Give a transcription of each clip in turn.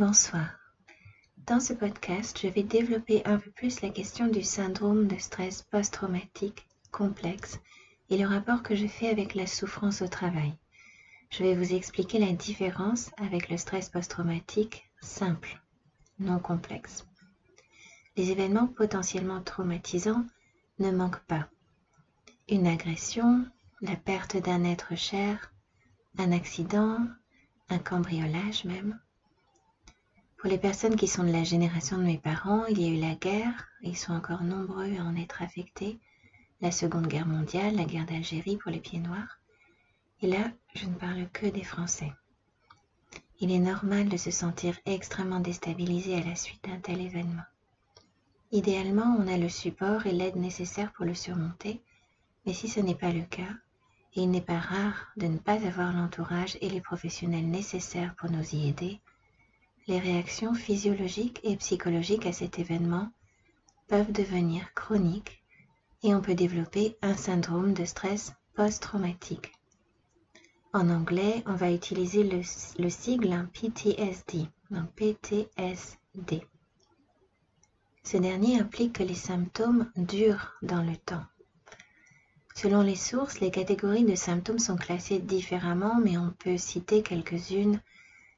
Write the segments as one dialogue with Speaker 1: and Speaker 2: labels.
Speaker 1: Bonsoir. Dans ce podcast, je vais développer un peu plus la question du syndrome de stress post-traumatique complexe et le rapport que je fais avec la souffrance au travail. Je vais vous expliquer la différence avec le stress post-traumatique simple, non complexe. Les événements potentiellement traumatisants ne manquent pas. Une agression, la perte d'un être cher, un accident, un cambriolage même, pour les personnes qui sont de la génération de mes parents, il y a eu la guerre, ils sont encore nombreux à en être affectés, la Seconde Guerre mondiale, la guerre d'Algérie pour les pieds noirs. Et là, je ne parle que des Français. Il est normal de se sentir extrêmement déstabilisé à la suite d'un tel événement. Idéalement, on a le support et l'aide nécessaire pour le surmonter, mais si ce n'est pas le cas, et il n'est pas rare de ne pas avoir l'entourage et les professionnels nécessaires pour nous y aider, les réactions physiologiques et psychologiques à cet événement peuvent devenir chroniques et on peut développer un syndrome de stress post-traumatique. En anglais, on va utiliser le, sigle PTSD, donc PTSD. Ce dernier implique que les symptômes durent dans le temps. Selon les sources, les catégories de symptômes sont classées différemment, mais on peut citer quelques-unes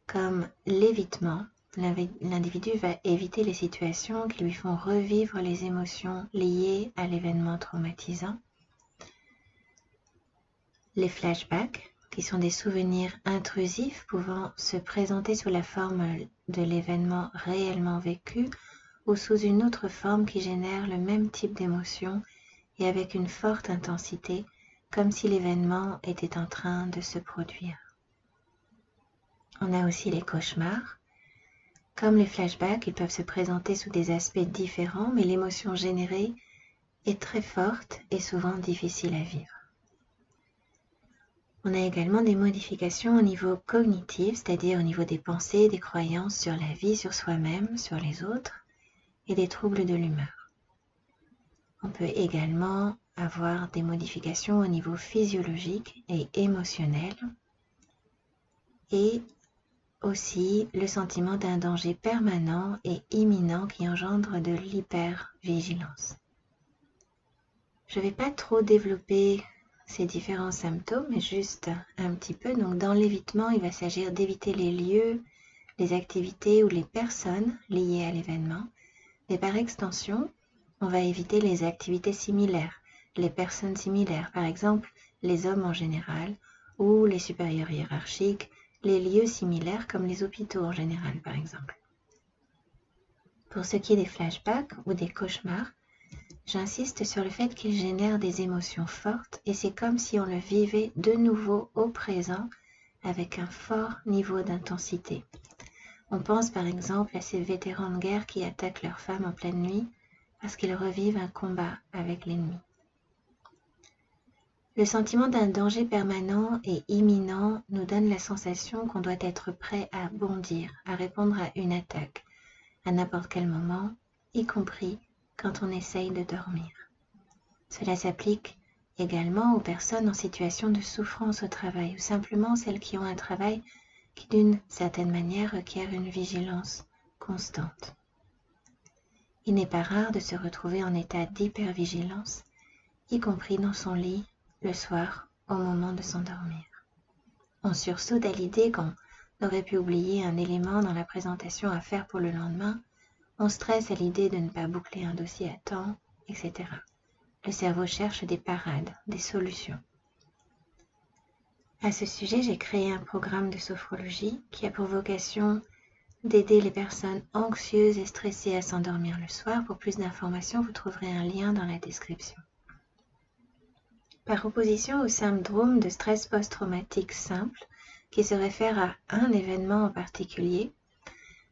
Speaker 1: comme l'évitement. L'individu va éviter les situations qui lui font revivre les émotions liées à l'événement traumatisant. Les flashbacks, qui sont des souvenirs intrusifs pouvant se présenter sous la forme de l'événement réellement vécu ou sous une autre forme qui génère le même type d'émotion et avec une forte intensité, comme si l'événement était en train de se produire. On a aussi les cauchemars. Comme les flashbacks, ils peuvent se présenter sous des aspects différents, mais l'émotion générée est très forte et souvent difficile à vivre. On a également des modifications au niveau cognitif, c'est-à-dire au niveau des pensées, des croyances sur la vie, sur soi-même, sur les autres, et des troubles de l'humeur. On peut également avoir des modifications au niveau physiologique et émotionnel et aussi le sentiment d'un danger permanent et imminent qui engendre de l'hypervigilance. Je ne vais pas trop développer ces différents symptômes, mais juste un petit peu. Donc dans l'évitement, il va s'agir d'éviter les lieux, les activités ou les personnes liées à l'événement. Et par extension, on va éviter les activités similaires, les personnes similaires, par exemple les hommes en général, ou les supérieurs hiérarchiques, les lieux similaires comme les hôpitaux en général par exemple. Pour ce qui est des flashbacks ou des cauchemars, j'insiste sur le fait qu'ils génèrent des émotions fortes et c'est comme si on le vivait de nouveau au présent avec un fort niveau d'intensité. On pense par exemple à ces vétérans de guerre qui attaquent leurs femmes en pleine nuit parce qu'ils revivent un combat avec l'ennemi. Le sentiment d'un danger permanent et imminent nous donne la sensation qu'on doit être prêt à bondir, à répondre à une attaque, à n'importe quel moment, y compris quand on essaye de dormir. Cela s'applique également aux personnes en situation de souffrance au travail ou simplement celles qui ont un travail qui d'une certaine manière requiert une vigilance constante. Il n'est pas rare de se retrouver en état d'hypervigilance, y compris dans son lit le soir au moment de s'endormir. On sursaute à l'idée qu'on aurait pu oublier un élément dans la présentation à faire pour le lendemain, on stresse à l'idée de ne pas boucler un dossier à temps, etc. Le cerveau cherche des parades, des solutions. À ce sujet, j'ai créé un programme de sophrologie qui a pour vocation d'aider les personnes anxieuses et stressées à s'endormir le soir. Pour plus d'informations, vous trouverez un lien dans la description. Par opposition au syndrome de stress post-traumatique simple, qui se réfère à un événement en particulier,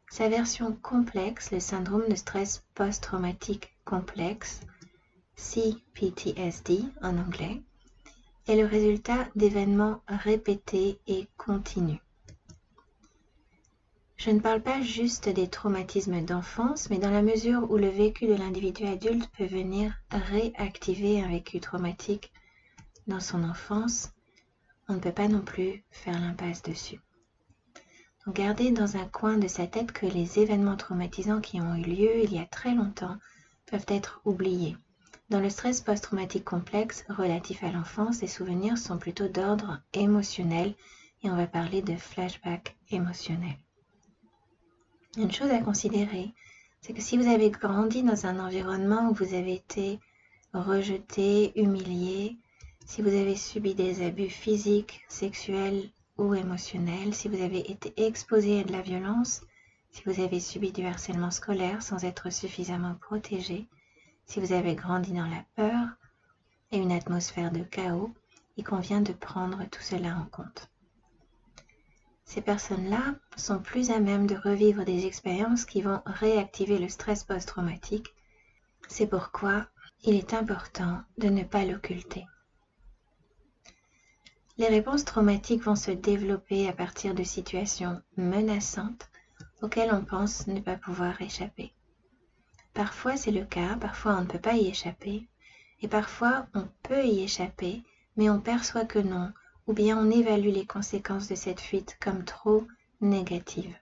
Speaker 1: sa version complexe, le syndrome de stress post-traumatique complexe, CPTSD en anglais, est le résultat d'événements répétés et continus. Je ne parle pas juste des traumatismes d'enfance, mais dans la mesure où le vécu de l'individu adulte peut venir réactiver un vécu traumatique dans son enfance, on ne peut pas non plus faire l'impasse dessus. Donc gardez dans un coin de sa tête que les événements traumatisants qui ont eu lieu il y a très longtemps peuvent être oubliés. Dans le stress post-traumatique complexe relatif à l'enfance, les souvenirs sont plutôt d'ordre émotionnel et on va parler de flashback émotionnel. Une chose à considérer, c'est que si vous avez grandi dans un environnement où vous avez été rejeté, humilié, si vous avez subi des abus physiques, sexuels ou émotionnels, si vous avez été exposé à de la violence, si vous avez subi du harcèlement scolaire sans être suffisamment protégé, si vous avez grandi dans la peur et une atmosphère de chaos, il convient de prendre tout cela en compte. Ces personnes-là sont plus à même de revivre des expériences qui vont réactiver le stress post-traumatique. C'est pourquoi il est important de ne pas l'occulter. Les réponses traumatiques vont se développer à partir de situations menaçantes auxquelles on pense ne pas pouvoir échapper. Parfois c'est le cas, parfois on ne peut pas y échapper, et parfois on peut y échapper, mais on perçoit que non, ou bien on évalue les conséquences de cette fuite comme trop négatives.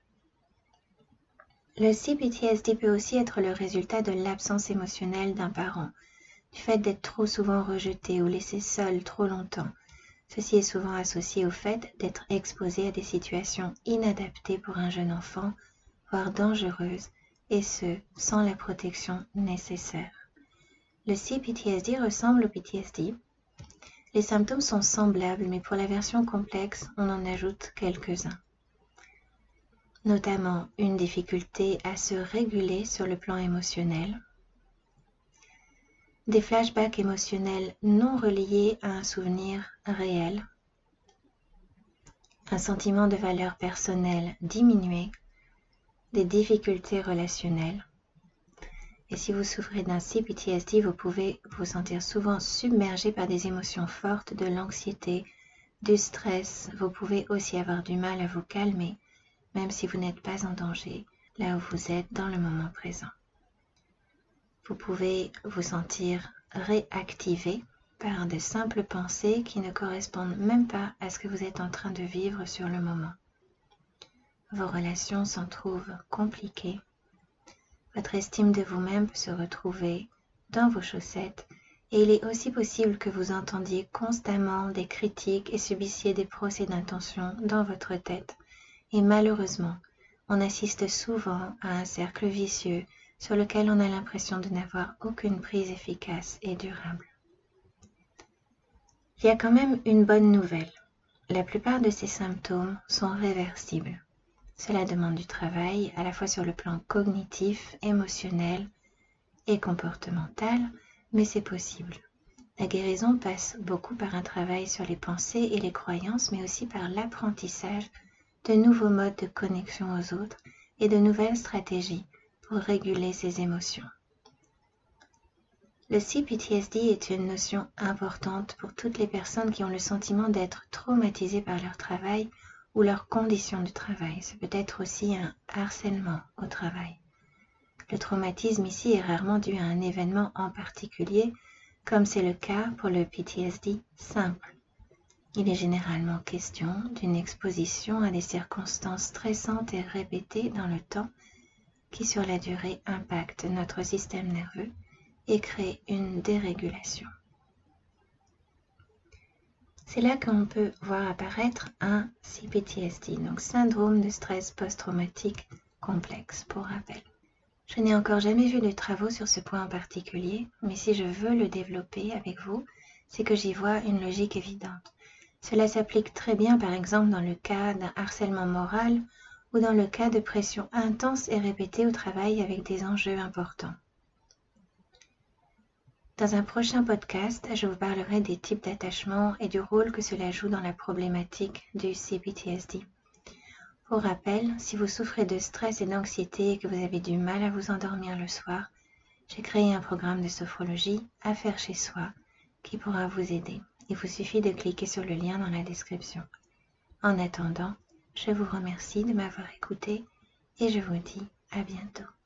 Speaker 1: Le CPTSD peut aussi être le résultat de l'absence émotionnelle d'un parent, du fait d'être trop souvent rejeté ou laissé seul trop longtemps, Ceci est souvent associé au fait d'être exposé à des situations inadaptées pour un jeune enfant, voire dangereuses, et ce, sans la protection nécessaire. Le CPTSD ressemble au PTSD. Les symptômes sont semblables, mais pour la version complexe, on en ajoute quelques-uns. Notamment une difficulté à se réguler sur le plan émotionnel, des flashbacks émotionnels non reliés à un souvenir réel, un sentiment de valeur personnelle diminué, des difficultés relationnelles. Et si vous souffrez d'un CPTSD, vous pouvez vous sentir souvent submergé par des émotions fortes, de l'anxiété, du stress. Vous pouvez aussi avoir du mal à vous calmer, même si vous n'êtes pas en danger, là où vous êtes dans le moment présent vous pouvez vous sentir réactivé par de simples pensées qui ne correspondent même pas à ce que vous êtes en train de vivre sur le moment. Vos relations s'en trouvent compliquées. Votre estime de vous-même peut se retrouver dans vos chaussettes et il est aussi possible que vous entendiez constamment des critiques et subissiez des procès d'intention dans votre tête. Et malheureusement, on assiste souvent à un cercle vicieux sur lequel on a l'impression de n'avoir aucune prise efficace et durable. Il y a quand même une bonne nouvelle. La plupart de ces symptômes sont réversibles. Cela demande du travail à la fois sur le plan cognitif, émotionnel et comportemental, mais c'est possible. La guérison passe beaucoup par un travail sur les pensées et les croyances, mais aussi par l'apprentissage de nouveaux modes de connexion aux autres et de nouvelles stratégies pour réguler ses émotions. Le CPTSD est une notion importante pour toutes les personnes qui ont le sentiment d'être traumatisées par leur travail ou leurs conditions de travail. Ce peut être aussi un harcèlement au travail. Le traumatisme ici est rarement dû à un événement en particulier, comme c'est le cas pour le PTSD simple. Il est généralement question d'une exposition à des circonstances stressantes et répétées dans le temps qui sur la durée impacte notre système nerveux et crée une dérégulation. C'est là qu'on peut voir apparaître un CPTSD, donc syndrome de stress post-traumatique complexe, pour rappel. Je n'ai encore jamais vu de travaux sur ce point en particulier, mais si je veux le développer avec vous, c'est que j'y vois une logique évidente. Cela s'applique très bien par exemple dans le cas d'un harcèlement moral ou dans le cas de pression intense et répétée au travail avec des enjeux importants. Dans un prochain podcast, je vous parlerai des types d'attachement et du rôle que cela joue dans la problématique du CPTSD. Pour rappel, si vous souffrez de stress et d'anxiété et que vous avez du mal à vous endormir le soir, j'ai créé un programme de sophrologie à faire chez soi qui pourra vous aider. Il vous suffit de cliquer sur le lien dans la description. En attendant, je vous remercie de m'avoir écouté et je vous dis à bientôt.